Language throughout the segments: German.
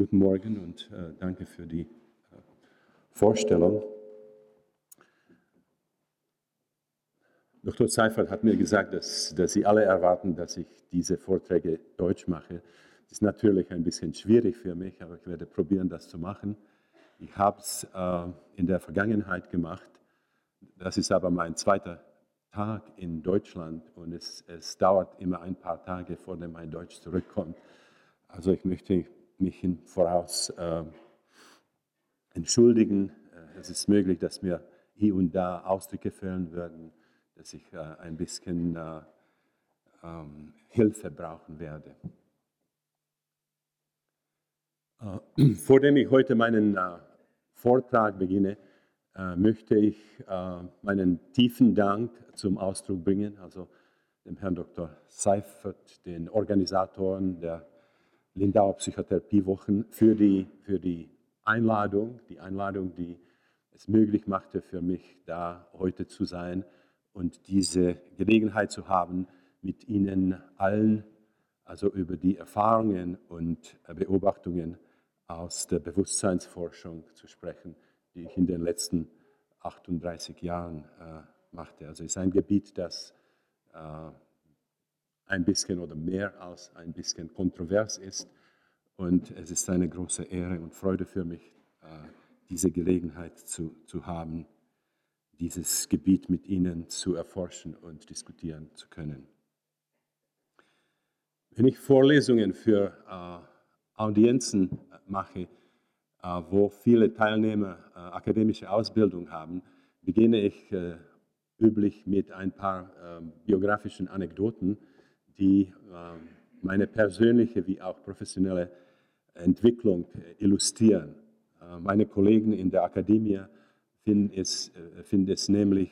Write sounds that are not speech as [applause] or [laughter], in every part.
guten Morgen und äh, danke für die äh, Vorstellung. Dr. Seifert hat mir gesagt, dass, dass Sie alle erwarten, dass ich diese Vorträge deutsch mache. Das ist natürlich ein bisschen schwierig für mich, aber ich werde probieren, das zu machen. Ich habe es äh, in der Vergangenheit gemacht. Das ist aber mein zweiter Tag in Deutschland und es, es dauert immer ein paar Tage, vor dem mein Deutsch zurückkommt. Also ich möchte mich im Voraus äh, entschuldigen. Äh, es ist möglich, dass mir hier und da Ausdrücke fehlen würden dass ich äh, ein bisschen äh, ähm, Hilfe brauchen werde. Äh, vor dem ich heute meinen Vortrag beginne, möchte ich meinen tiefen Dank zum Ausdruck bringen, also dem Herrn Dr. Seifert, den Organisatoren der Lindauer Psychotherapiewochen, für die, für die Einladung, die Einladung, die es möglich machte für mich, da heute zu sein und diese Gelegenheit zu haben, mit Ihnen allen, also über die Erfahrungen und Beobachtungen aus der Bewusstseinsforschung zu sprechen, die ich in den letzten 38 Jahren äh, machte. Also es ist ein Gebiet, das äh, ein bisschen oder mehr als ein bisschen kontrovers ist. Und es ist eine große Ehre und Freude für mich, äh, diese Gelegenheit zu, zu haben, dieses Gebiet mit Ihnen zu erforschen und diskutieren zu können. Wenn ich Vorlesungen für äh, Audienzen mache, äh, wo viele Teilnehmer akademische Ausbildung haben, beginne ich üblich mit ein paar ähm, biografischen Anekdoten, die ähm, meine persönliche wie auch professionelle Entwicklung äh, illustrieren. Äh, meine Kollegen in der Akademie finde es, äh, find es nämlich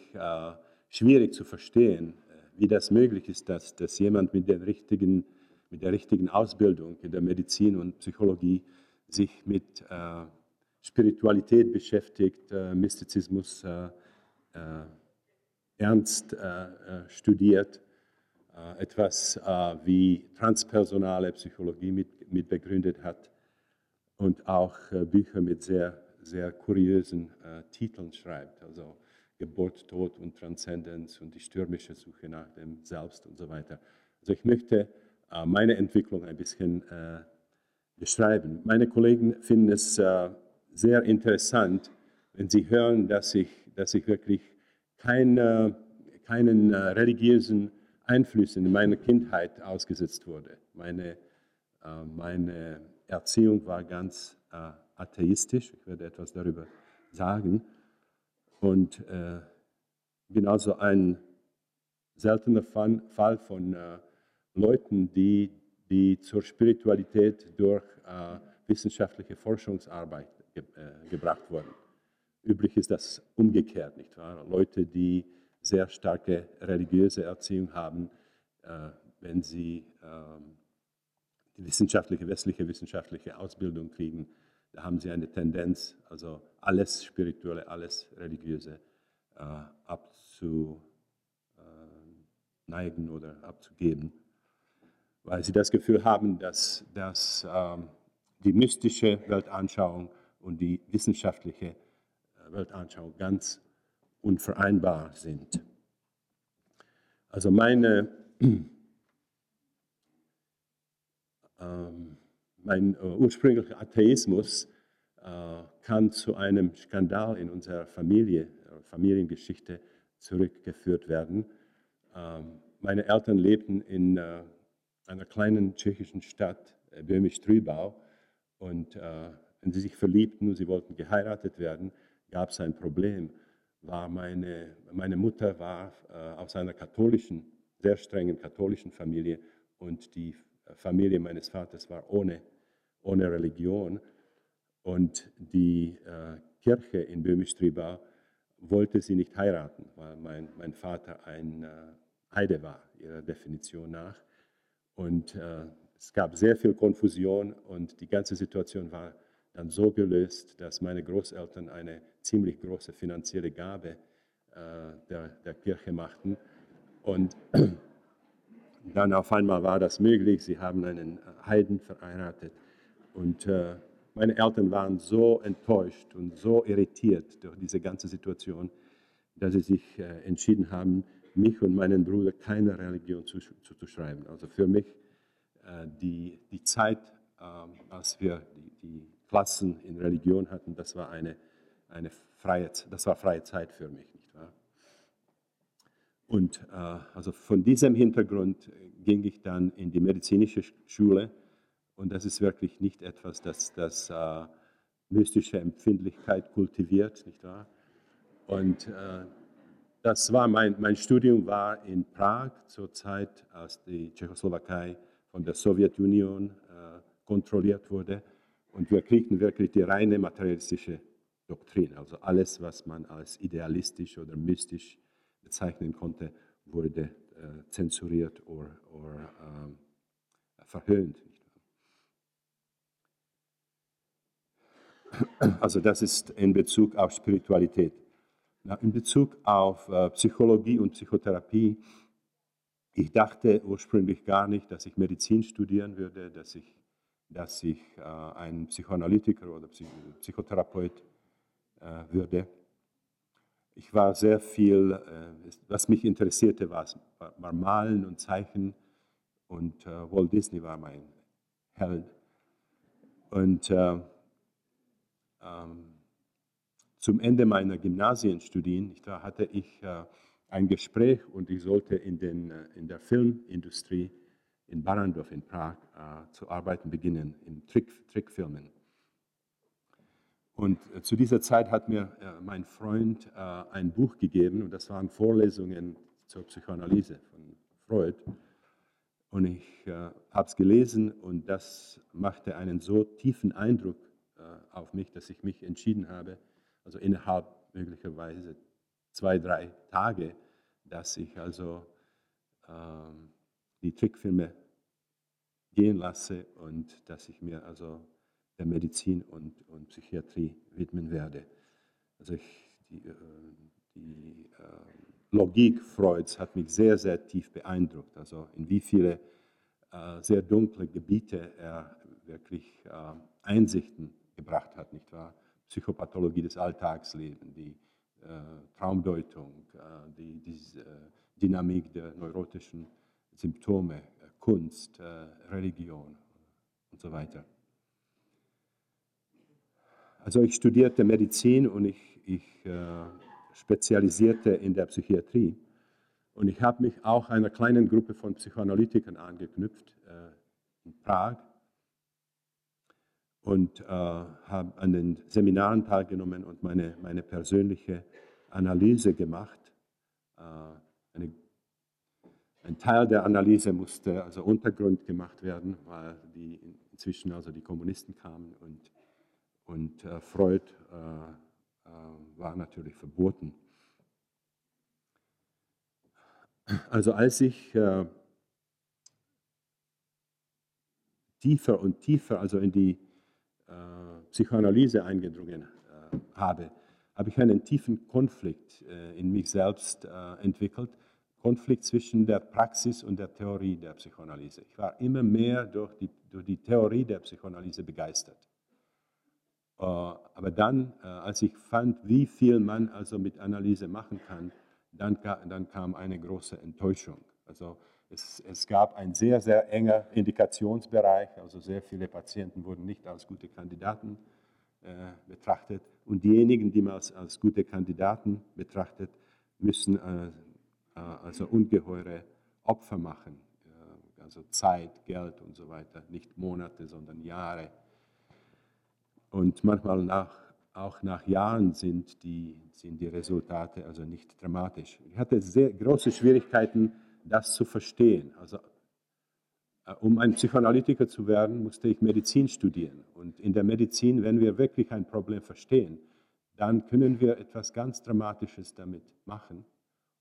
schwierig zu verstehen, wie das möglich ist, dass, dass jemand mit, den richtigen, mit der richtigen Ausbildung in der Medizin und Psychologie sich mit Spiritualität beschäftigt, Mystizismus ernst studiert, etwas wie transpersonale Psychologie mit, mit begründet hat und auch Bücher mit sehr sehr kuriösen äh, Titeln schreibt, also Geburt, Tod und Transzendenz und die stürmische Suche nach dem Selbst und so weiter. Also ich möchte äh, meine Entwicklung ein bisschen äh, beschreiben. Meine Kollegen finden es äh, sehr interessant, wenn sie hören, dass ich, dass ich wirklich keine, keinen äh, religiösen Einflüssen in meiner Kindheit ausgesetzt wurde. Meine, äh, meine Erziehung war ganz atheistisch. Ich werde etwas darüber sagen. Und äh, bin also ein seltener Fall von äh, Leuten, die, die zur Spiritualität durch äh, wissenschaftliche Forschungsarbeit ge äh, gebracht wurden. Üblich ist das umgekehrt, nicht wahr? Leute, die sehr starke religiöse Erziehung haben, äh, wenn sie ähm, die wissenschaftliche, westliche wissenschaftliche Ausbildung kriegen, da haben sie eine Tendenz, also alles Spirituelle, alles Religiöse äh, abzuneigen äh, oder abzugeben, weil sie das Gefühl haben, dass, dass ähm, die mystische Weltanschauung und die wissenschaftliche Weltanschauung ganz unvereinbar sind. Also meine [clears throat] ähm, mein äh, ursprünglicher Atheismus äh, kann zu einem Skandal in unserer Familie, äh, Familiengeschichte zurückgeführt werden. Ähm, meine Eltern lebten in äh, einer kleinen tschechischen Stadt, äh, Böhmisch-Trübau, und äh, wenn sie sich verliebten und sie wollten geheiratet werden, gab es ein Problem. War meine, meine Mutter war äh, aus einer katholischen, sehr strengen katholischen Familie und die Familie meines Vaters war ohne, ohne Religion. Und die äh, Kirche in Böhmisch-Tribau wollte sie nicht heiraten, weil mein, mein Vater ein äh, Heide war, ihrer Definition nach. Und äh, es gab sehr viel Konfusion und die ganze Situation war dann so gelöst, dass meine Großeltern eine ziemlich große finanzielle Gabe äh, der, der Kirche machten. Und [clears throat] dann auf einmal war das möglich. Sie haben einen Heiden verheiratet und äh, meine Eltern waren so enttäuscht und so irritiert durch diese ganze Situation, dass sie sich äh, entschieden haben, mich und meinen Bruder keine Religion zu, zu, zu. Also für mich äh, die, die Zeit, äh, als wir die, die, Klassen in Religion hatten, das war eine, eine freie, das war freie Zeit für mich, nicht wahr? Und äh, also von diesem Hintergrund ging ich dann in die medizinische Schule und das ist wirklich nicht etwas, das, das äh, mystische Empfindlichkeit kultiviert, nicht wahr? Und äh, das war mein, mein Studium war in Prag zur Zeit, als die Tschechoslowakei von der Sowjetunion äh, kontrolliert wurde. Und wir kriegten wirklich die reine materialistische Doktrin. Also alles, was man als idealistisch oder mystisch bezeichnen konnte, wurde äh, zensuriert oder, oder äh, verhöhnt. Also das ist in Bezug auf Spiritualität. In Bezug auf äh, Psychologie und Psychotherapie, ich dachte ursprünglich gar nicht, dass ich Medizin studieren würde, dass ich, dass ich äh, ein Psychoanalytiker oder Psychotherapeut äh, würde. Ich war sehr viel, was mich interessierte, war, war Malen und Zeichen und Walt Disney war mein Held. Und ähm, zum Ende meiner Gymnasienstudien da hatte ich äh, ein Gespräch und ich sollte in, den, äh, in der Filmindustrie in Barandov in Prag äh, zu arbeiten beginnen, in Trick, Trickfilmen. Und zu dieser Zeit hat mir mein Freund ein Buch gegeben und das waren Vorlesungen zur Psychoanalyse von Freud. Und ich habe es gelesen und das machte einen so tiefen Eindruck auf mich, dass ich mich entschieden habe, also innerhalb möglicherweise zwei, drei Tage, dass ich also ähm, die Trickfilme gehen lasse und dass ich mir also der Medizin und, und Psychiatrie widmen werde. Also ich, die, äh, die äh, Logik Freuds hat mich sehr, sehr tief beeindruckt. Also in wie viele äh, sehr dunkle Gebiete er wirklich äh, Einsichten gebracht hat, nicht wahr? Psychopathologie des Alltagslebens, die äh, Traumdeutung, äh, die, die äh, Dynamik der neurotischen Symptome, äh, Kunst, äh, Religion und so weiter. Also ich studierte Medizin und ich, ich äh, spezialisierte in der Psychiatrie. Und ich habe mich auch einer kleinen Gruppe von Psychoanalytikern angeknüpft in Prag und habe an den Seminaren teilgenommen und meine, meine persönliche Analyse gemacht. Eine, ein Teil der Analyse musste also Untergrund gemacht werden, weil die inzwischen also die Kommunisten kamen und, und äh, Freud äh, äh, war natürlich verboten. Also als ich äh, tiefer und tiefer also in die äh, Psychoanalyse eingedrungen äh, habe, habe ich einen tiefen Konflikt in mich selbst entwickelt. Konflikt zwischen der Praxis und der Theorie der Psychoanalyse. Ich war immer mehr durch die, durch die Theorie der Psychoanalyse begeistert. Aber dann, als ich fand, wie viel man also mit Analyse machen kann, dann, dann kam eine große Enttäuschung. Also es, es, gab einen sehr, sehr enger Indikationsbereich, also sehr viele Patienten wurden nicht als gute Kandidaten äh, betrachtet. Und diejenigen, die man als, als gute Kandidaten betrachtet, müssen äh, äh, also ungeheure Opfer machen, äh, also Zeit, Geld und so weiter, nicht Monate, sondern Jahre. Und manchmal nach, auch nach Jahren sind die, sind die Resultate also nicht dramatisch. Ich hatte sehr große Schwierigkeiten, das zu verstehen. Also, äh, um ein Psychoanalytiker zu werden, musste ich Medizin studieren. Und in der Medizin, wenn wir wirklich ein Problem verstehen, dann können wir etwas ganz Dramatisches damit machen.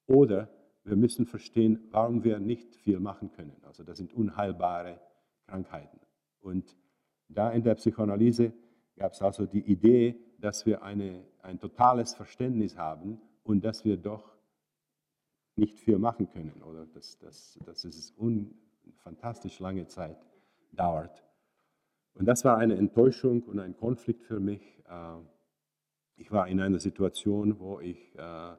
Oder wir müssen verstehen, warum wir nicht viel machen können. Also das sind unheilbare Krankheiten. Und da in der Psychoanalyse gab es also die Idee, dass wir eine, ein totales Verständnis haben und dass wir doch nicht viel machen können oder dass, dass, dass es un, fantastisch lange Zeit dauert. Und das war eine Enttäuschung und ein Konflikt für mich. Äh, ich war in einer Situation, wo ich äh,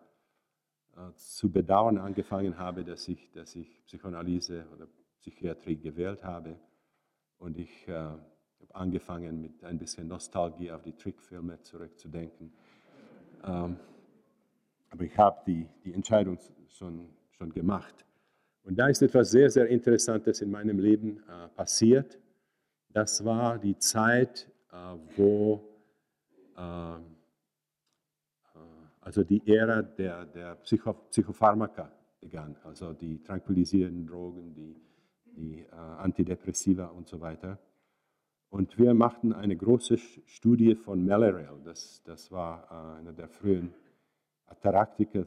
zu bedauern angefangen habe, dass ich, dass ich Psychoanalyse oder Psychiatrie gewählt habe. Und ich äh, habe angefangen, mit ein bisschen Nostalgie auf die Trickfilme zurückzudenken. Ähm, aber ich habe die, die Entscheidung schon, schon gemacht. Und da ist etwas sehr, sehr Interessantes in meinem Leben äh, passiert. Das war die Zeit, äh, wo äh, äh also die Ära der, der Psycho, Psychopharmaka begann, also die tranquilisierenden Drogen, die, die äh, Antidepressiva und so weiter. Und wir machten eine große Studie von Mellarel, das, das war äh, einer der frühen Ataraktiker äh,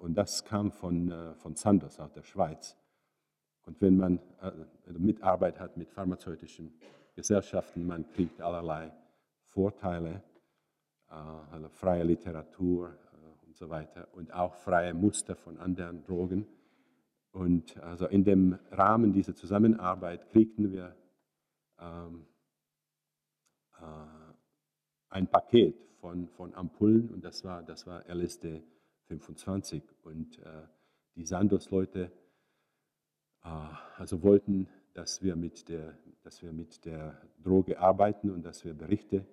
und das kam von, äh, von Sanders aus der Schweiz. Und wenn man äh, Mitarbeit hat mit pharmazeutischen Gesellschaften, man kriegt allerlei Vorteile, also freie Literatur und so weiter und auch freie Muster von anderen Drogen. Und also in dem Rahmen dieser Zusammenarbeit kriegten wir ähm, äh, ein Paket von, von Ampullen und das war, das war LSD 25. Und äh, die Sandos-Leute äh, also wollten, dass wir, mit der, dass wir mit der Droge arbeiten und dass wir Berichte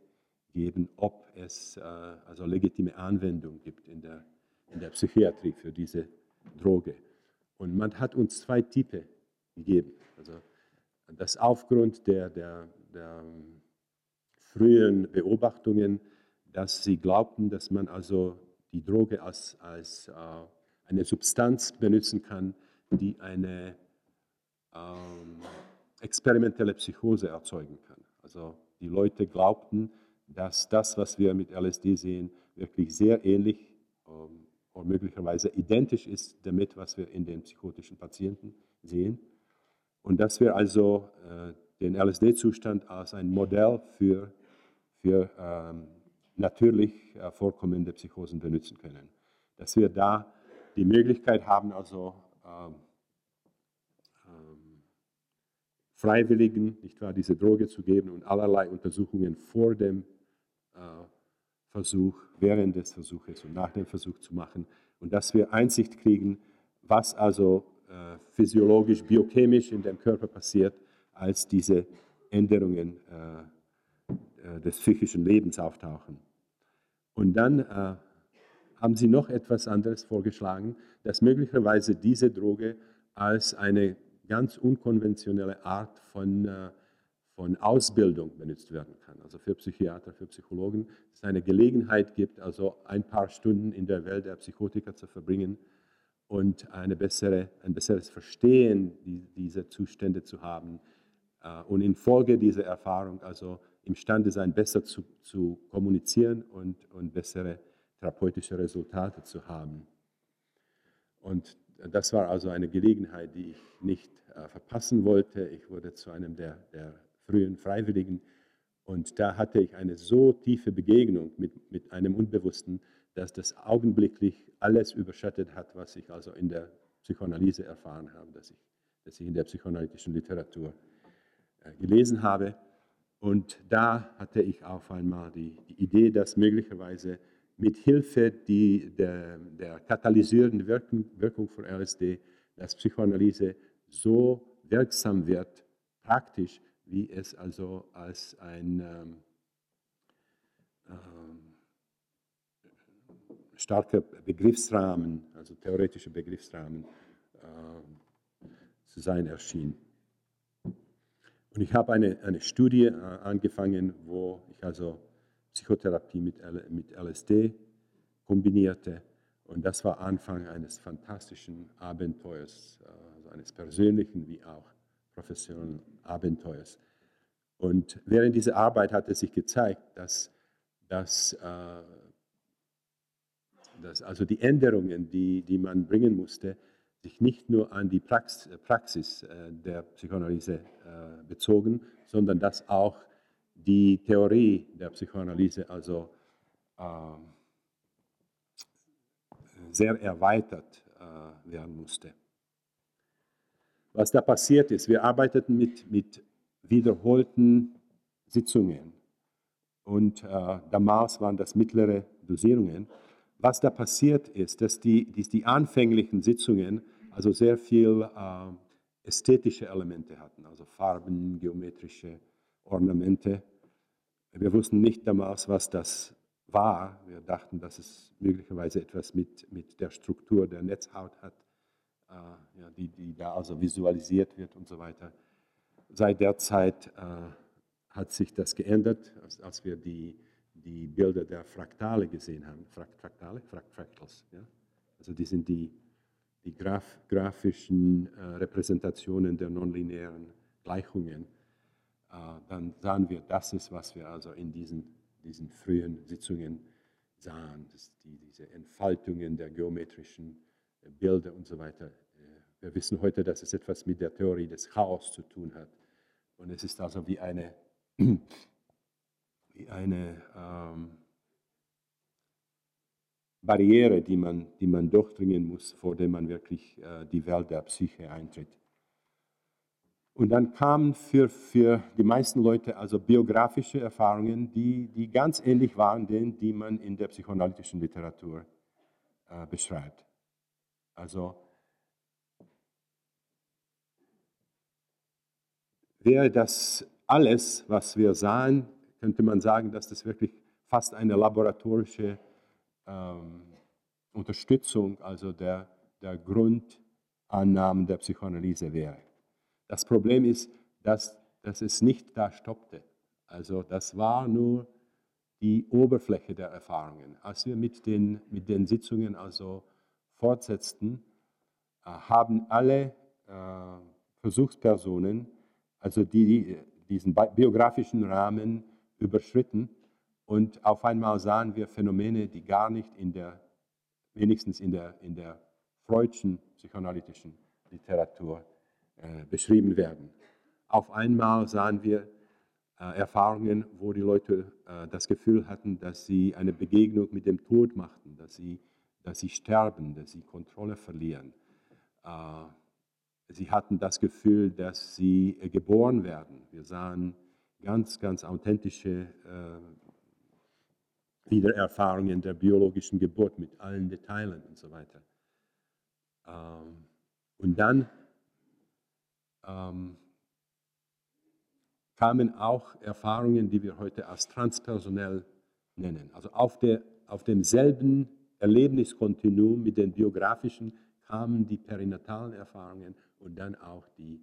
geben, ob es äh, also legitime Anwendung gibt in der, in der Psychiatrie für diese Droge. Und man hat uns zwei Typen gegeben. Also das aufgrund der, der, der frühen Beobachtungen, dass sie glaubten, dass man also die Droge als, als äh, eine Substanz benutzen kann, die eine ähm, experimentelle Psychose erzeugen kann. Also die Leute glaubten, dass das, was wir mit LSD sehen, wirklich sehr ähnlich ähm, oder möglicherweise identisch ist damit, was wir in den psychotischen Patienten sehen. Und dass wir also äh, den LSD-Zustand als ein Modell für, für ähm, natürlich äh, vorkommende Psychosen benutzen können. Dass wir da die Möglichkeit haben, also ähm, ähm, Freiwilligen nicht wahr, diese Droge zu geben und allerlei Untersuchungen vor dem Versuch, während des Versuches und nach dem Versuch zu machen und dass wir Einsicht kriegen, was also äh, physiologisch, biochemisch in dem Körper passiert, als diese Änderungen äh, äh des psychischen Lebens auftauchen. Und dann äh, haben sie noch etwas anderes vorgeschlagen, dass möglicherweise diese Droge als eine ganz unkonventionelle Art von, äh, von Ausbildung benutzt werden kann. Also für Psychiater, für Psychologen, dass es eine Gelegenheit gibt, also ein paar Stunden in der Welt der Psychotiker zu verbringen und eine bessere, ein besseres Verstehen dieser Zustände zu haben äh, und infolge dieser Erfahrung also imstande sein, besser zu, zu kommunizieren und, und bessere therapeutische Resultate zu haben. Und das war also eine Gelegenheit, die ich nicht äh, verpassen wollte. Ich wurde zu einem der, der, frühen Freiwilligen und da hatte ich eine so tiefe Begegnung mit, mit einem Unbewussten, dass das augenblicklich alles überschattet hat, was ich also in der Psychoanalyse erfahren habe, dass ich, dass ich in der psychoanalytischen Literatur äh, gelesen habe. Und da hatte ich auf einmal die, die Idee, dass möglicherweise mit Hilfe die, der, der katalysierenden Wirkung, Wirkung von LSD dass Psychoanalyse so wirksam wird, praktisch, wie es also als ein ähm, starker Begriffsrahmen, also theoretischer Begriffsrahmen äh, zu sein erschien. Und ich habe eine, eine Studie äh, angefangen, wo ich also Psychotherapie mit, mit LSD kombinierte. Und das war Anfang eines fantastischen Abenteuers, äh, also eines persönlichen wie auch professionellen Abenteuers. Und während dieser Arbeit hat es sich gezeigt, dass, dass, äh, dass also die Änderungen, die, die man bringen musste, sich nicht nur an die Praxis äh, der Psychoanalyse äh, bezogen, sondern dass auch die Theorie der Psychoanalyse also ähm, sehr erweitert äh, werden musste. Was da passiert ist, wir arbeiteten mit, mit wiederholten Sitzungen und äh, damals waren das mittlere Dosierungen. Was da passiert ist, dass die, die, die anfänglichen Sitzungen also sehr viel äh, ästhetische Elemente hatten, also Farben, geometrische Ornamente. Wir wussten nicht damals, was das war. Wir dachten, dass es möglicherweise etwas mit, mit der Struktur der Netzhaut hat, ja, die, die da also visualisiert wird und so weiter. Seit der Zeit äh, hat sich das geändert, als, als, wir die, die Bilder der Fraktale gesehen haben. Fraktale? Fractals. Ja? Also die sind die, die graf, grafischen äh, Repräsentationen der nonlinearen Gleichungen. Äh, dann sahen wir, das ist, was wir also in diesen, diesen frühen Sitzungen sahen, die, diese Entfaltungen der geometrischen äh, Bilder und so weiter. Äh, wir wissen heute, dass es etwas mit der Theorie des Chaos zu tun hat. Und es ist also wie eine [clears throat] wie eine ähm, Barriere, die man, die man durchdringen muss, vor der man wirklich äh, die Welt der Psyche eintritt. Und dann kamen für, für die meisten Leute also biografische Erfahrungen, die, die ganz ähnlich waren denen, die man in der psychoanalytischen Literatur äh, beschreibt. Also wäre das alles, was wir sahen, könnte man sagen, dass das wirklich fast eine laboratorische ähm, Unterstützung, also der, der Grundannahmen der Psychoanalyse wäre. Das Problem ist, dass, dass es nicht da stoppte. Also das war nur die Oberfläche der Erfahrungen. Als wir mit den, mit den Sitzungen also fortsetzten, äh, haben alle äh, Versuchspersonen, also die, diesen biografischen Rahmen überschritten und auf einmal sahen wir Phänomene, die gar nicht in der, wenigstens in der, in der freudschen psychoanalytischen Literatur äh, beschrieben werden. Auf einmal sahen wir äh, Erfahrungen, wo die Leute äh, das Gefühl hatten, dass sie eine Begegnung mit dem Tod machten, dass sie, dass sie sterben, dass sie Kontrolle verlieren. Äh, sie hatten das Gefühl, dass sie äh, geboren werden. Wir sahen ganz, ganz authentische äh, Wiedererfahrungen der biologischen Geburt mit allen Detailen und so weiter. Ähm, und dann ähm, kamen auch Erfahrungen, die wir heute als transpersonell nennen. Also auf, der, auf demselben Erlebniskontinuum mit den biografischen kamen die perinatalen Erfahrungen und dann auch die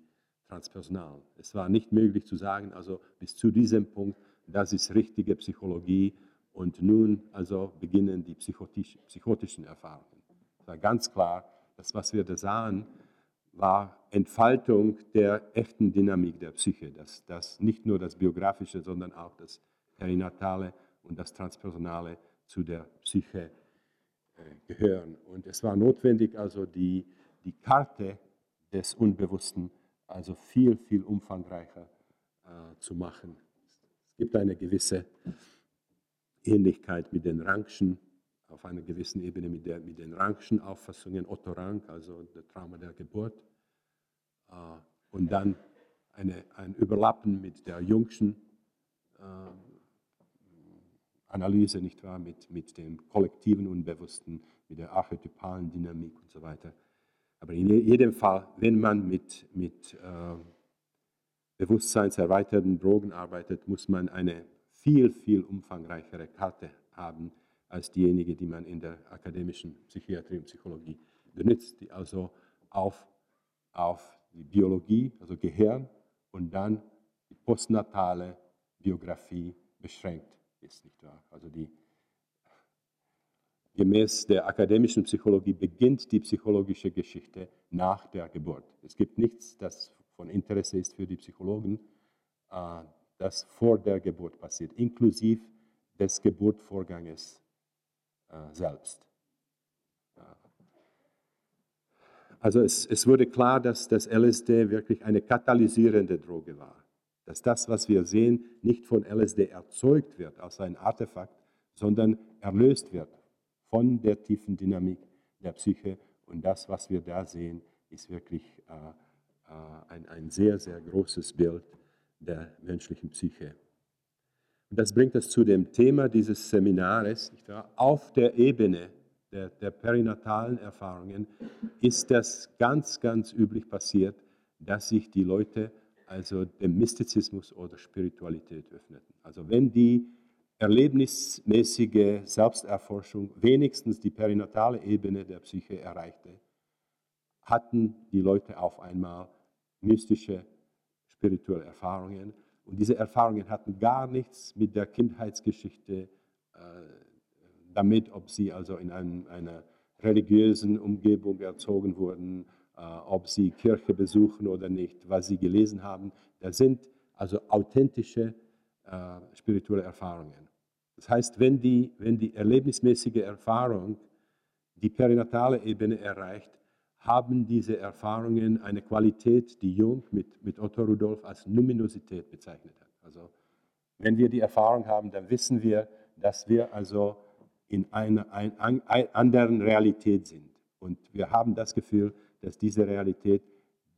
transpersonalen. Es war nicht möglich zu sagen, also bis zu diesem Punkt, das ist richtige Psychologie und nun also beginnen die psychotisch, psychotischen Erfahrungen. Es war ganz klar, das, was wir da sahen, war Entfaltung der echten Dynamik der Psyche, dass, dass nicht nur das Biografische, sondern auch das Perinatale und das Transpersonale zu der Psyche gehören. Und es war notwendig, also die, die Karte des Unbewussten also viel, viel umfangreicher äh, zu machen. Es gibt eine gewisse Ähnlichkeit mit den Rangschen, auf einer gewissen Ebene mit, der, mit den Rangschen Auffassungen, Otto Rank, also das Trauma der Geburt, äh, und dann eine, ein Überlappen mit der Jungschen äh, Analyse, nicht wahr, mit, mit dem kollektiven Unbewussten, mit der archetypalen Dynamik und so weiter. Aber in jedem Fall, wenn man mit, mit äh, bewusstseinserweiterten Drogen arbeitet, muss man eine viel, viel umfangreichere Karte haben als diejenige, die man in der akademischen Psychiatrie und Psychologie benutzt, die also auf, auf die Biologie, also Gehirn und dann die postnatale Biografie beschränkt ist, nicht wahr? Also die Gemäß der akademischen Psychologie beginnt die psychologische Geschichte nach der Geburt. Es gibt nichts, das von Interesse ist für die Psychologen, äh, das vor der Geburt passiert, inklusive des Geburtvorganges äh, selbst. Also es, es wurde klar, dass das LSD wirklich eine katalysierende Droge war. Dass das, was wir sehen, nicht von LSD erzeugt wird als ein Artefakt, sondern erlöst wird von der tiefen Dynamik der Psyche. Und das, was wir da sehen, ist wirklich äh, äh, ein, ein sehr, sehr großes Bild der menschlichen Psyche. Und das bringt uns zu dem Thema dieses Seminares. Auf der Ebene der, der perinatalen Erfahrungen ist das ganz, ganz üblich passiert, dass sich die Leute also dem Mystizismus oder Spiritualität öffneten. Also wenn die erlebnismäßige Selbsterforschung wenigstens die perinatale Ebene der Psyche erreichte, hatten die Leute auf einmal mystische, spirituelle Erfahrungen. Und diese Erfahrungen hatten gar nichts mit der Kindheitsgeschichte äh, damit, ob sie also in einem, einer religiösen Umgebung erzogen wurden, ob sie Kirche besuchen oder nicht, was sie gelesen haben. Das sind also authentische äh, spirituelle Erfahrungen. Das heißt, wenn die, wenn die erlebnismäßige Erfahrung die perinatale Ebene erreicht, haben diese Erfahrungen eine Qualität, die Jung mit, mit Otto Rudolf als Numinosität bezeichnet hat. Also wenn wir die Erfahrung haben, dann wissen wir, dass wir also in einer ein, ein, anderen Realität sind. Und wir haben das Gefühl, dass diese Realität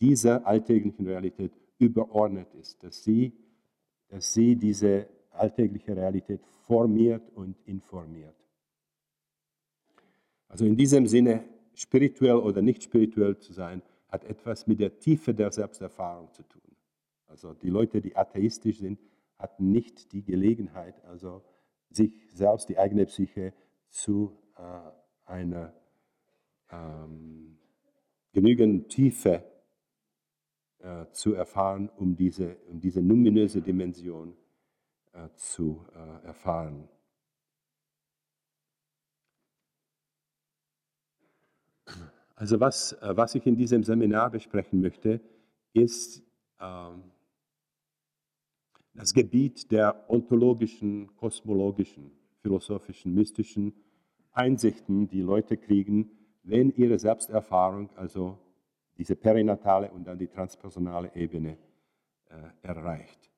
dieser alltäglichen Realität überordnet ist, dass sie, dass sie diese alltägliche Realität formiert und informiert. Also in diesem Sinne, spirituell oder nicht spirituell zu sein, hat etwas mit der Tiefe der Selbsterfahrung zu tun. Also die Leute, die atheistisch sind, hatten nicht die Gelegenheit, also sich selbst, die eigene Psyche, zu äh, einer ähm, genügend Tiefe äh, zu erfahren, um diese, um diese numinöse Dimension äh, zu äh, erfahren. Also was, äh, was ich in diesem Seminar besprechen möchte, ist ähm, das Gebiet der ontologischen, kosmologischen, philosophischen, mystischen Einsichten, die Leute kriegen, wenn ihre Selbsterfahrung, also diese perinatale und dann die transpersonale Ebene äh, erreicht.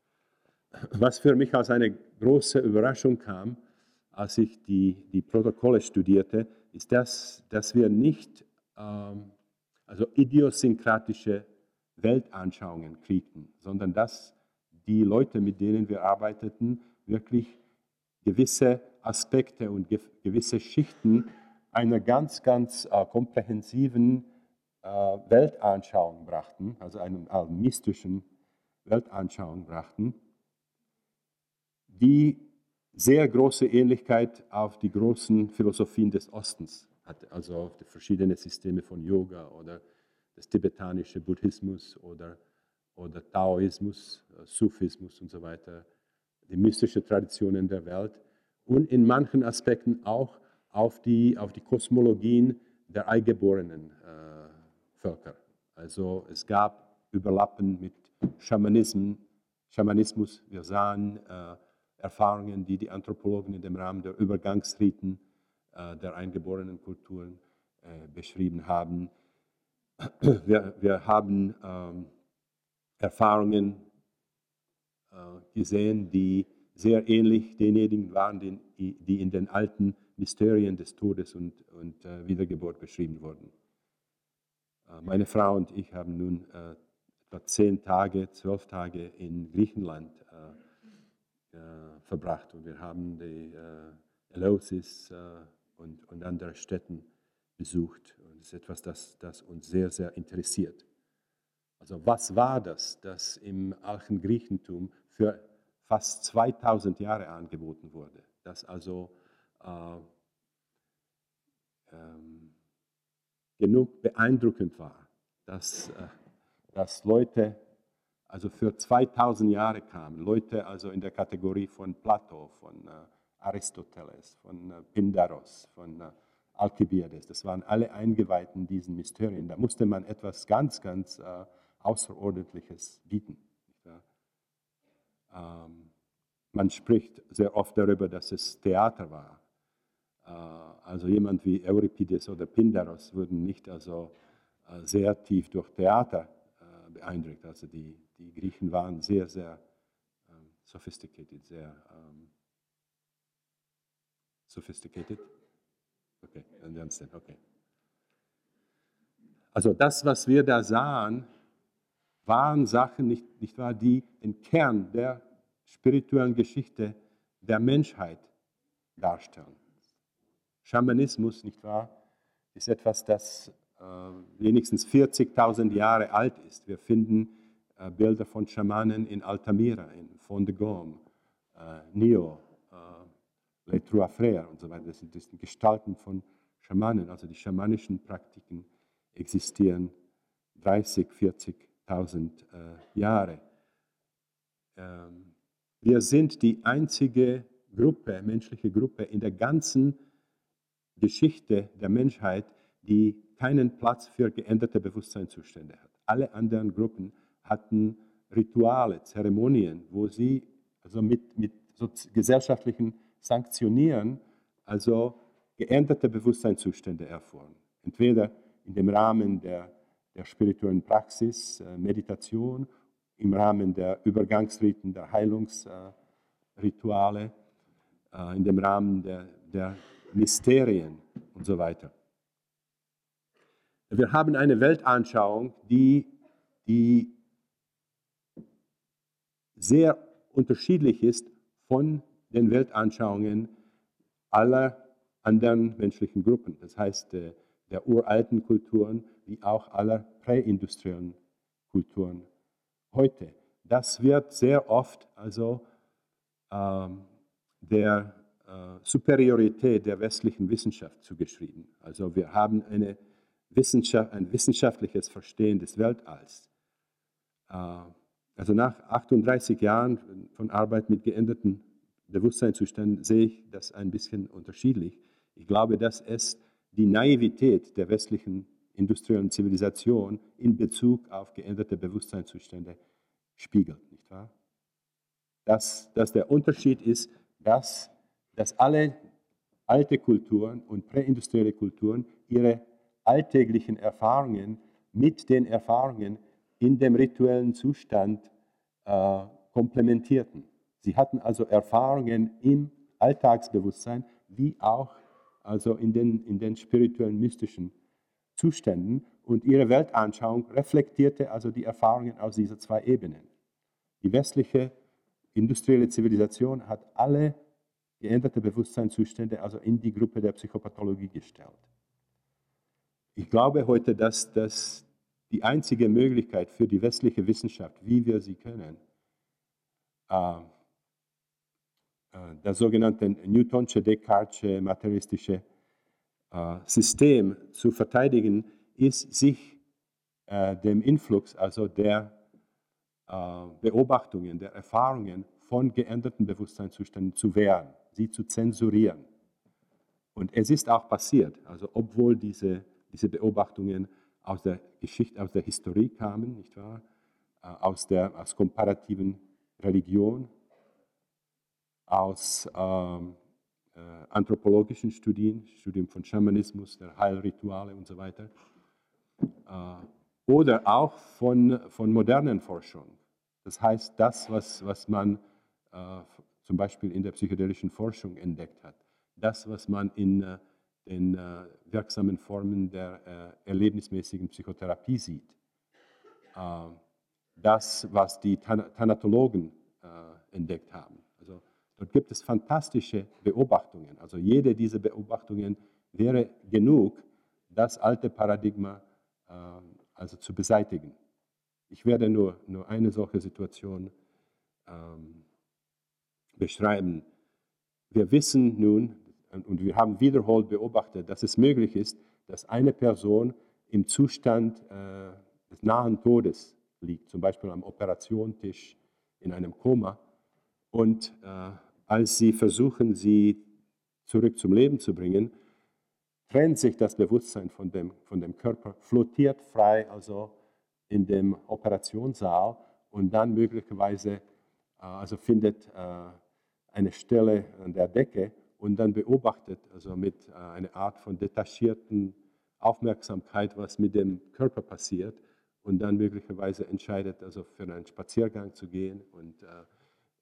Was für mich als eine große Überraschung kam, als ich die, die Protokolle studierte, ist das, dass wir nicht ähm, also idiosynkratische Weltanschauungen kriegten, sondern dass die Leute, mit denen wir arbeiteten, wirklich gewisse Aspekte und gewisse Schichten einer ganz, ganz äh, komprehensiven äh, Weltanschauung brachten, also einer mystischen Weltanschauung brachten, die sehr große Ähnlichkeit auf die großen Philosophien des Ostens hatte, also auf die verschiedenen Systeme von Yoga oder das tibetanische Buddhismus oder, oder Taoismus, äh, Sufismus und so weiter, die mystischen Traditionen der Welt. Und in manchen Aspekten auch auf die, auf die Kosmologien der eingeborenen äh, Völker. Also es gab Überlappen mit Schamanismus. Schamanismus. Wir sahen äh, Erfahrungen, die die Anthropologen in dem Rahmen der Übergangsriten äh, der eingeborenen Kulturen äh, beschrieben haben. Wir, wir haben ähm, Erfahrungen äh, gesehen, die sehr ähnlich denjenigen waren, die in den alten Mysterien des Todes und, und äh, Wiedergeburt beschrieben wurden. Äh, meine Frau und ich haben nun äh, etwa zehn Tage, zwölf Tage in Griechenland äh, äh, verbracht und wir haben die Eleusis und, und andere Städten besucht. Und das ist etwas, das, das uns sehr, sehr interessiert. Also was war das, das im alten Griechentum für fast 2000 Jahre angeboten wurde? Das also äh, ähm, genug beeindruckend war, dass, äh, dass Leute also für 2000 Jahre kamen, Leute also in der Kategorie von Plato, von äh, Aristoteles, von äh, Pindaros, von äh, Alkibiades, das waren alle eingeweiht in diesen Mysterien. Da musste man etwas ganz, ganz äh, Außerordentliches bieten. Ähm, man spricht sehr oft darüber, dass es Theater war. Äh, also jemand wie Euripides oder Pindaros wurden nicht also äh, sehr tief durch Theater äh, beeindruckt. Also die, die Griechen waren sehr, sehr ähm, sophisticated, sehr ähm, sophisticated. Okay, understand, okay. Also das, was wir da sahen, waren Sachen, nicht, nicht wahr, die den Kern der spirituellen Geschichte der Menschheit darstellen. Schamanismus, nicht wahr, ist etwas, das äh, wenigstens 40.000 Jahre alt ist. Wir finden äh, Bilder von Schamanen in Altamira, in Fond de Gaume, äh, Nio, äh, Les Trois Frères und so weiter. Das sind, das sind Gestalten von Schamanen, also die schamanischen Praktiken existieren 30, 40.000 äh, Jahre. Ähm, wir sind die einzige Gruppe, menschliche Gruppe in der ganzen Geschichte der Menschheit, die keinen Platz für geänderte Bewusstseinszustände hat. Alle anderen Gruppen hatten Rituale, Zeremonien, wo sie also mit, mit so gesellschaftlichen Sanktionieren also geänderte Bewusstseinszustände erfuhren. Entweder in dem Rahmen der, der spirituellen Praxis, äh, Meditation, im Rahmen der Übergangsriten, der Heilungsrituale, äh, in dem Rahmen der, der Mysterien und so weiter. Wir haben eine Weltanschauung, die, die sehr unterschiedlich ist von den Weltanschauungen aller anderen menschlichen Gruppen. Das heißt, äh, der uralten Kulturen wie auch aller präindustriellen Kulturen heute. Das wird sehr oft also ähm, der Superiorität der westlichen Wissenschaft zugeschrieben. Also wir haben Wissenschaft, ein wissenschaftliches Verstehen des Weltalls. Äh, also nach 38 Jahren von Arbeit mit geänderten Bewusstseinszuständen sehe ich das ein bisschen unterschiedlich. Ich glaube, dass es die Naivität der westlichen industriellen Zivilisation in Bezug auf geänderte Bewusstseinszustände spiegelt, nicht wahr? Dass, dass der Unterschied ist, dass, dass alle alte Kulturen und präindustrielle Kulturen ihre alltäglichen Erfahrungen mit den Erfahrungen in dem rituellen Zustand äh, komplementierten. Sie hatten also Erfahrungen im Alltagsbewusstsein wie auch also in den, in den spirituellen, mystischen Zuständen. Und ihre Weltanschauung reflektierte also die Erfahrungen aus diesen zwei Ebenen. Die westliche industrielle Zivilisation hat alle geänderte Bewusstseinszustände also in die Gruppe der Psychopathologie gestellt. Ich glaube heute, dass das die einzige Möglichkeit für die westliche Wissenschaft, wie wir sie können, äh, äh, das sogenannte Newtonsche Descartesche materialistische äh, System zu verteidigen, ist, sich äh, dem Influx, also der Beobachtungen, der Erfahrungen von geänderten Bewusstseinszuständen zu wehren, sie zu zensurieren. Und es ist auch passiert, also obwohl diese, diese Beobachtungen aus der Geschichte, aus der Historie kamen, nicht wahr? Aus der aus komparativen Religion, aus ähm, äh, anthropologischen Studien, Studien von Schamanismus, der Heilrituale und so weiter, äh, oder auch von, von modernen Forschung. Das heißt, das, was, was man äh, zum Beispiel in der psychedelischen Forschung entdeckt hat, das, was man in äh, den äh, wirksamen Formen der äh, erlebnismäßigen Psychotherapie sieht, das, was die Thanatologen entdeckt haben. Dort gibt es fantastische Beobachtungen. Also jede dieser Beobachtungen wäre genug, das alte Paradigma also zu beseitigen. Ich werde nur, nur eine solche Situation ähm, beschreiben. Wir wissen nun, und wir haben wiederholt beobachtet, dass es möglich ist, dass eine Person im Zustand äh, des nahen Todes liegt, zum Beispiel am Operationstisch in einem Koma, und äh, als sie versuchen, sie zurück zum Leben zu bringen, trennt sich das Bewusstsein von dem, von dem Körper, flottiert frei also in dem Operationssaal und dann möglicherweise äh, also findet äh, eine Stelle an der Decke und dann beobachtet also mit äh, einer Art von detachierten Aufmerksamkeit, was mit dem Körper passiert und dann möglicherweise entscheidet, also für einen Spaziergang zu gehen und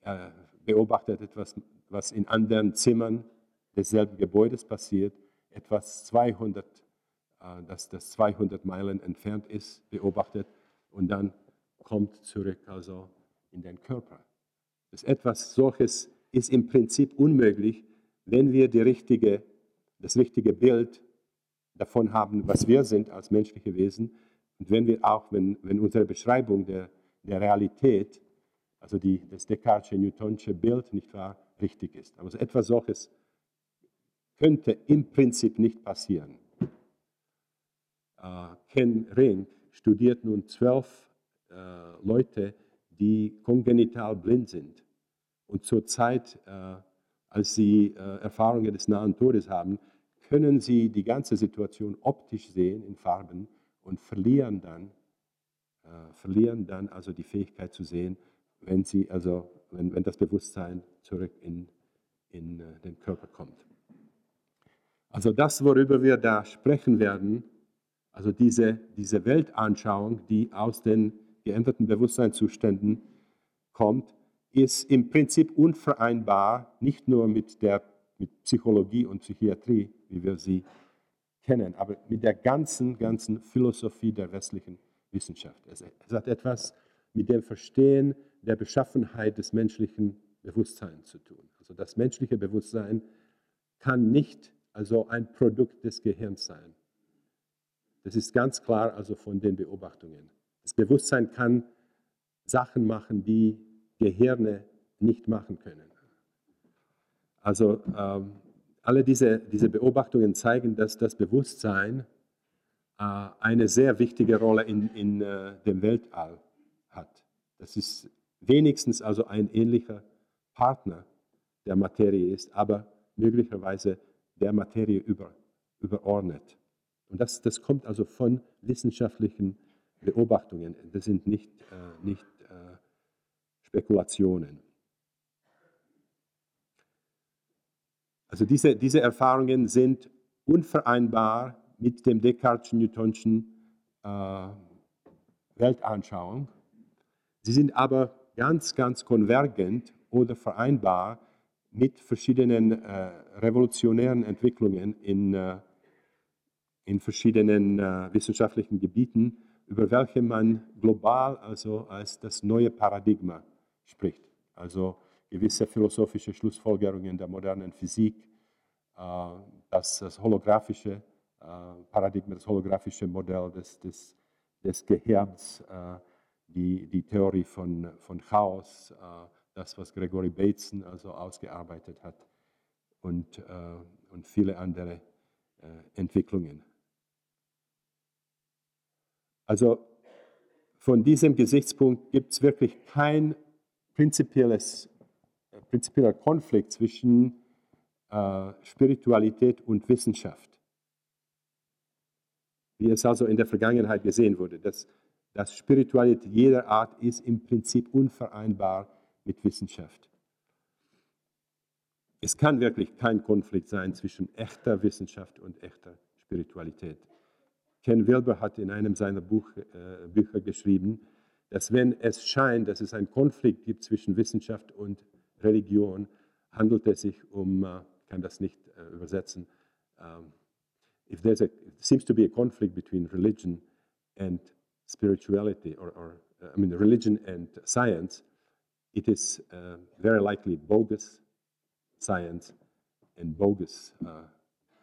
er beobachtet etwas, was in anderen Zimmern desselben Gebäudes passiert, etwas 200, äh, das, das 200 Meilen entfernt ist, beobachtet und dann kommt zurück also in den Körper. Dass etwas solches ist im Prinzip unmöglich, wenn wir richtige, das richtige Bild davon haben, was wir sind als menschliche Wesen und wenn wir auch, wenn, wenn unsere Beschreibung der, der Realität, also die, das Descartesche, Newtonsche Bild, nicht wahr, richtig ist. Aber so etwas solches könnte im Prinzip nicht passieren. Uh, Ken Ring studiert nun zwölf uh, Leute, die kongenital blind sind. Und zur Zeit, uh, als sie Erfahrungen des nahen Todes haben, können sie die ganze Situation optisch sehen in Farben und verlieren dann, verlieren dann also die Fähigkeit zu sehen, wenn, sie, also, wenn, wenn das Bewusstsein zurück in, in den Körper kommt. Also das, worüber wir da sprechen werden, also diese, diese Weltanschauung, die aus den geänderten Bewusstseinszuständen kommt, ist im Prinzip unvereinbar, nicht nur mit der mit Psychologie und Psychiatrie, wie wir sie kennen, aber mit der ganzen, ganzen Philosophie der westlichen Wissenschaft. Es, hat etwas mit dem Verstehen der Beschaffenheit des menschlichen Bewusstseins zu tun. Also das menschliche Bewusstsein kann nicht also ein Produkt des Gehirns sein. Das ist ganz klar also von den Beobachtungen. Das Bewusstsein kann Sachen machen, die Gehirne nicht machen können. Also ähm, alle diese, diese Beobachtungen zeigen, dass das Bewusstsein äh, eine sehr wichtige Rolle in, in äh, dem Weltall hat. Das ist wenigstens also ein ähnlicher Partner der Materie ist, aber möglicherweise der Materie über, überordnet. Und das, das kommt also von wissenschaftlichen Beobachtungen. Das sind nicht, äh, nicht Spekulationen. Also diese, diese Erfahrungen sind unvereinbar mit dem Descartes'schen äh, Weltanschauung. Sie sind aber ganz, ganz konvergent oder vereinbar mit verschiedenen äh, revolutionären Entwicklungen in, äh, in verschiedenen äh, wissenschaftlichen Gebieten, über welche man global also als das neue Paradigma spricht. Also gewisse philosophische Schlussfolgerungen der modernen Physik, äh, das, das holographische äh, Paradigma, das holographische Modell des, des, des Gehirns, äh, die, die Theorie von, von Chaos, das, was Gregory Bateson also ausgearbeitet hat und, und viele andere Entwicklungen. Also von diesem Gesichtspunkt gibt es wirklich kein prinzipielles, prinzipieller Konflikt zwischen äh, Spiritualität und Wissenschaft. Wie es also in der Vergangenheit gesehen wurde, dass, dass Spiritualität jeder Art ist im Prinzip unvereinbar mit Wissenschaft. Es kann wirklich kein Konflikt sein zwischen echter Wissenschaft und echter Spiritualität. Ken Wilber hat in einem seiner Buch, äh, Bücher geschrieben, dass wenn es scheint, dass es einen Konflikt gibt zwischen Wissenschaft und Religion, handelt es sich um, ich äh, kann das nicht äh, übersetzen, um, if there's a, seems to be a conflict between religion and spirituality, or, or uh, I mean religion and science, it is uh, very likely bogus science and bogus uh,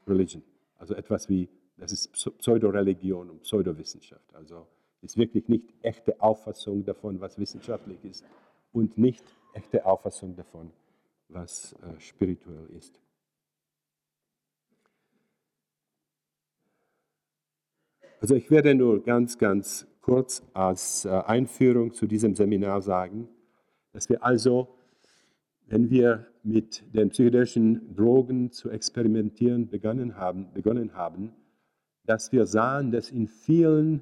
religion. Also etwas wie das ist Pseudoreligion und Pseudowissenschaft. Also ist wirklich nicht echte Auffassung davon, was wissenschaftlich ist und nicht echte Auffassung davon, was äh, spirituell ist. Also ich werde nur ganz, ganz kurz als äh, Einführung zu diesem Seminar sagen, dass wir also, wenn wir mit den psychedelischen Drogen zu experimentieren begonnen haben, begonnen haben dass wir sahen, dass in vielen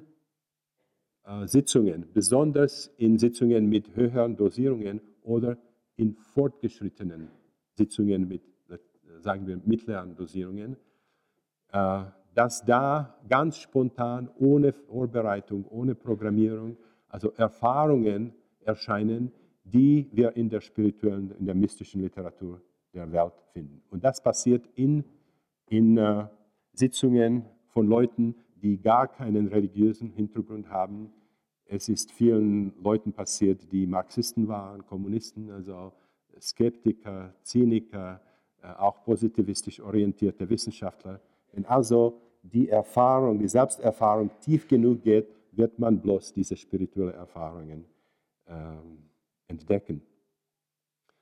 Sitzungen, besonders in Sitzungen mit höheren Dosierungen oder in fortgeschrittenen Sitzungen mit, äh, sagen wir, mittleren Dosierungen, äh, dass da ganz spontan, ohne Vorbereitung, ohne Programmierung, also Erfahrungen erscheinen, die wir in der spirituellen, in der mystischen Literatur der Welt finden. Und das passiert in, in Sitzungen von Leuten, die gar keinen religiösen Hintergrund haben. Es ist vielen Leuten passiert, die Marxisten waren, Kommunisten, also Skeptiker, Zyniker, äh, auch positivistisch orientierte Wissenschaftler. Wenn also die Erfahrung, die Selbsterfahrung tief genug geht, wird man bloß diese spirituellen Erfahrungen ähm, entdecken.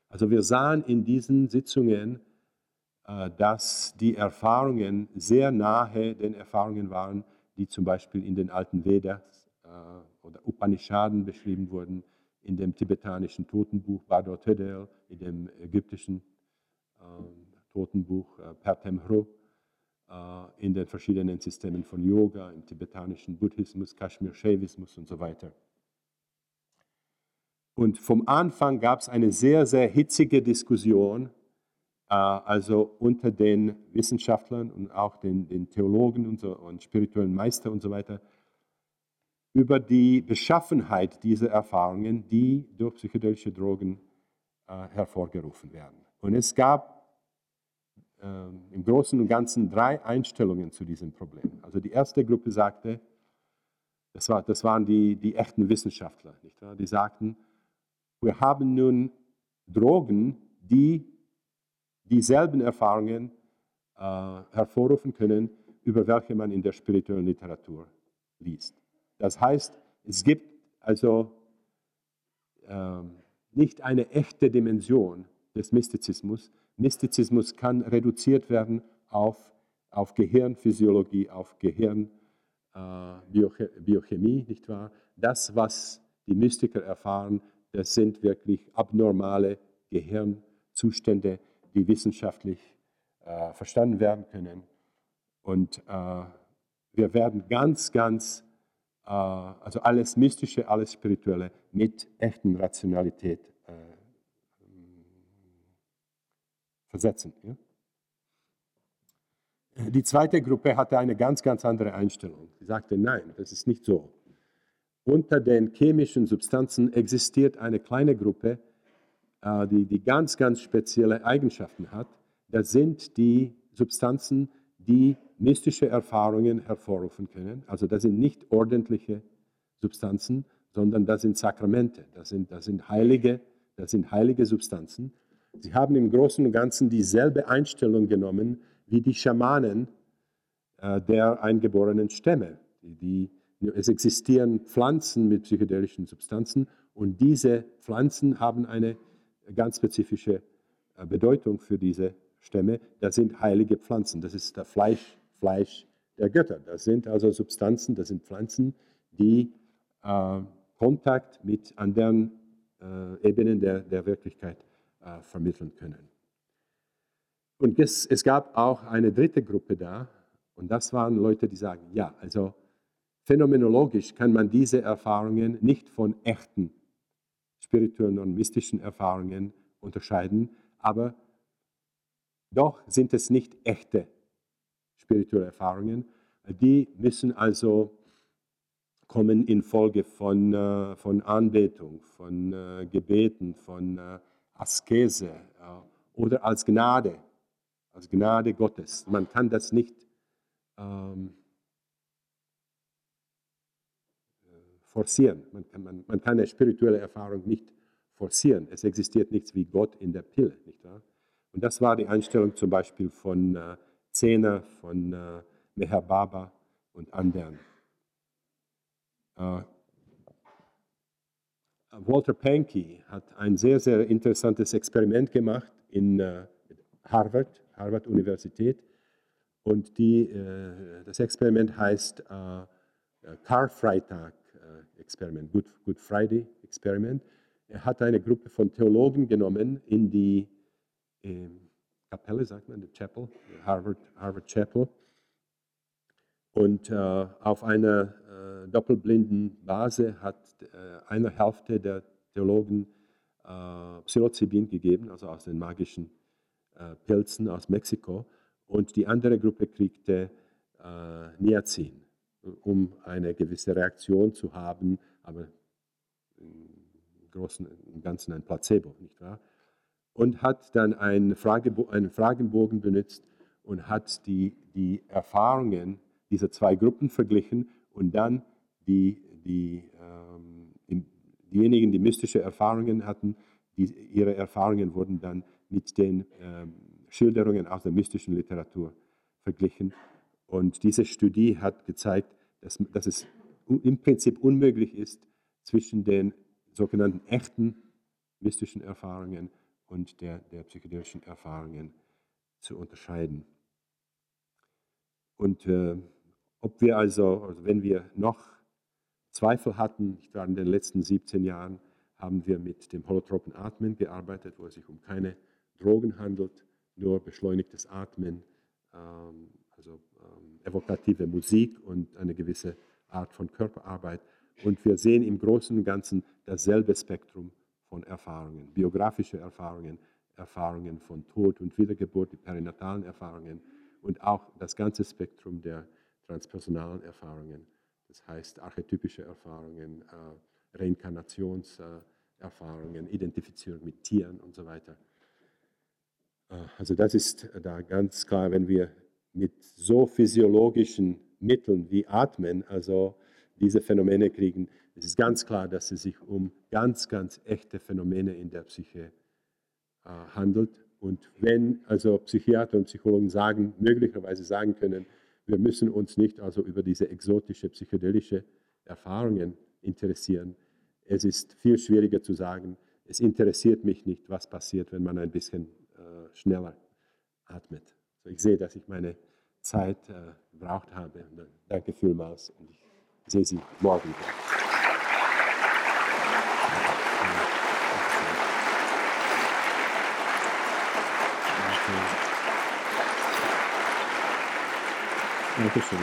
Also wir sahen in diesen Sitzungen, dass die Erfahrungen sehr nahe den Erfahrungen waren, die zum Beispiel in den alten Vedas äh, oder Upanishaden beschrieben wurden, in dem tibetanischen Totenbuch Bado Tedel, in dem ägyptischen äh, Totenbuch äh, Pertemhro, äh, in den verschiedenen Systemen von Yoga, im tibetanischen Buddhismus, Kashmir-Shaivismus und so weiter. Und vom Anfang gab es eine sehr, sehr hitzige Diskussion, äh, also unter den Wissenschaftlern und auch den, den Theologen und, so, und spirituellen Meistern und so weiter, über die Beschaffenheit dieser Erfahrungen, die durch psychedelische Drogen äh, hervorgerufen werden. Und es gab äh, im Großen und Ganzen drei Einstellungen zu diesem Problem. Also die erste Gruppe sagte, das, war, das waren die, die echten Wissenschaftler, nicht wahr? die sagten, wir haben nun Drogen, die dieselben Erfahrungen äh, hervorrufen können, über welche man in der spirituellen Literatur liest. Das heißt, es gibt also äh, nicht eine echte Dimension des Mystizismus. Mystizismus kann reduziert werden auf, auf Gehirnphysiologie, auf Gehirnbiochemie, äh, nicht wahr? Das, was die Mystiker erfahren, das sind wirklich abnormale Gehirnzustände, die wissenschaftlich äh, verstanden werden können. Und äh, wir werden ganz, ganz, äh, also alles Mystische, alles Spirituelle mit echten Rationalität äh, versetzen. Ja? Die zweite Gruppe hatte eine ganz, ganz andere Einstellung. Sie sagte, nein, das ist nicht so. Unter den chemischen Substanzen existiert eine kleine Gruppe, die, die ganz, ganz spezielle Eigenschaften hat. Das sind die Substanzen, die mystische Erfahrungen hervorrufen können. Also das sind nicht ordentliche Substanzen, sondern das sind Sakramente, das sind, das sind, heilige, das sind heilige Substanzen. Sie haben im Großen und Ganzen dieselbe Einstellung genommen wie die Schamanen äh, der eingeborenen Stämme, die, die es existieren Pflanzen mit psychedelischen Substanzen und diese Pflanzen haben eine ganz spezifische äh, Bedeutung für diese Stämme. Das sind heilige Pflanzen. Das ist das Fleisch, Fleisch der Götter. Das sind also Substanzen, das sind Pflanzen, die äh, Kontakt mit anderen äh, Ebenen der, der Wirklichkeit äh, vermitteln können. Und es, es gab auch eine dritte Gruppe da, und das waren Leute, die sagen, ja, also Phänomenologisch kann man diese Erfahrungen nicht von echten spirituellen und mystischen Erfahrungen unterscheiden, aber doch sind es nicht echte spirituelle Erfahrungen. Die müssen also kommen in Folge von, äh, von Anbetung, von äh, Gebeten, von äh, Askese oder als Gnade, als Gnade Gottes. Man kann das nicht ähm, forcieren. Man kann, man, man kann eine spirituelle Erfahrung nicht forcieren. Es existiert nichts wie Gott in der Pille. Nicht wahr? Und das war die Einstellung zum Beispiel von äh, Zehner, von äh, Meher Baba und anderen. Äh, Walter Pankey hat ein sehr, sehr interessantes Experiment gemacht in äh, Harvard, Harvard Universität. Und die, äh, das Experiment heißt äh, Karfreitag Experiment, Good, Good Friday Experiment. Er hat eine Gruppe von Theologen genommen in die äh, Kapelle, sagt man, die Chapel, Harvard, Harvard Chapel. Und äh, auf einer äh, doppelblinden Basis hat äh, eine Hälfte der Theologen äh, Psilocybin gegeben, also aus den magischen äh, Pilzen aus Mexiko. Und die andere Gruppe kriegte äh, Niacin um eine gewisse Reaktion zu haben, aber im Großen und Ganzen ein Placebo, nicht wahr? Und hat dann einen, Fragebo einen Fragenbogen benutzt und hat die, die Erfahrungen dieser zwei Gruppen verglichen und dann die, die, ähm, diejenigen, die mystische Erfahrungen hatten, die, ihre Erfahrungen wurden dann mit den ähm, Schilderungen aus der mystischen Literatur verglichen. Und diese Studie hat gezeigt, dass, dass es im Prinzip unmöglich ist, zwischen den sogenannten echten mystischen Erfahrungen und der, der psychedelischen Erfahrungen zu unterscheiden. Und äh, ob wir also, also, wenn wir noch Zweifel hatten, ich war in den letzten 17 Jahren, haben wir mit dem holotropen Atmen gearbeitet, wo es sich um keine Drogen handelt, nur beschleunigtes Atmen, ähm, also ähm, evokative Musik und eine gewisse Art von Körperarbeit. Und wir sehen im Großen und Ganzen dasselbe Spektrum von Erfahrungen, biografische Erfahrungen, Erfahrungen von Tod und Wiedergeburt, die perinatalen Erfahrungen und auch das ganze Spektrum der transpersonalen Erfahrungen, das heißt archetypische Erfahrungen, äh, Reinkarnationserfahrungen, Identifizierung mit Tieren und so weiter. Äh, also das ist da ganz klar, wenn wir mit so physiologischen Mitteln wie Atmen, also diese Phänomene kriegen, es ist ganz klar, dass es sich um ganz, ganz echte Phänomene in der Psyche äh, handelt. Und wenn also Psychiater und Psychologen sagen, möglicherweise sagen können, wir müssen uns nicht also über diese exotische psychedelische Erfahrungen interessieren. Es ist viel schwieriger zu sagen, es interessiert mich nicht, was passiert, wenn man ein bisschen äh, schneller atmet. So, ich sehe, dass ich meine Zeit äh, gebraucht habe. Danke vielmals und ich sehe Sie morgen wieder. Dankeschön.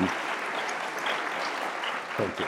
Danke.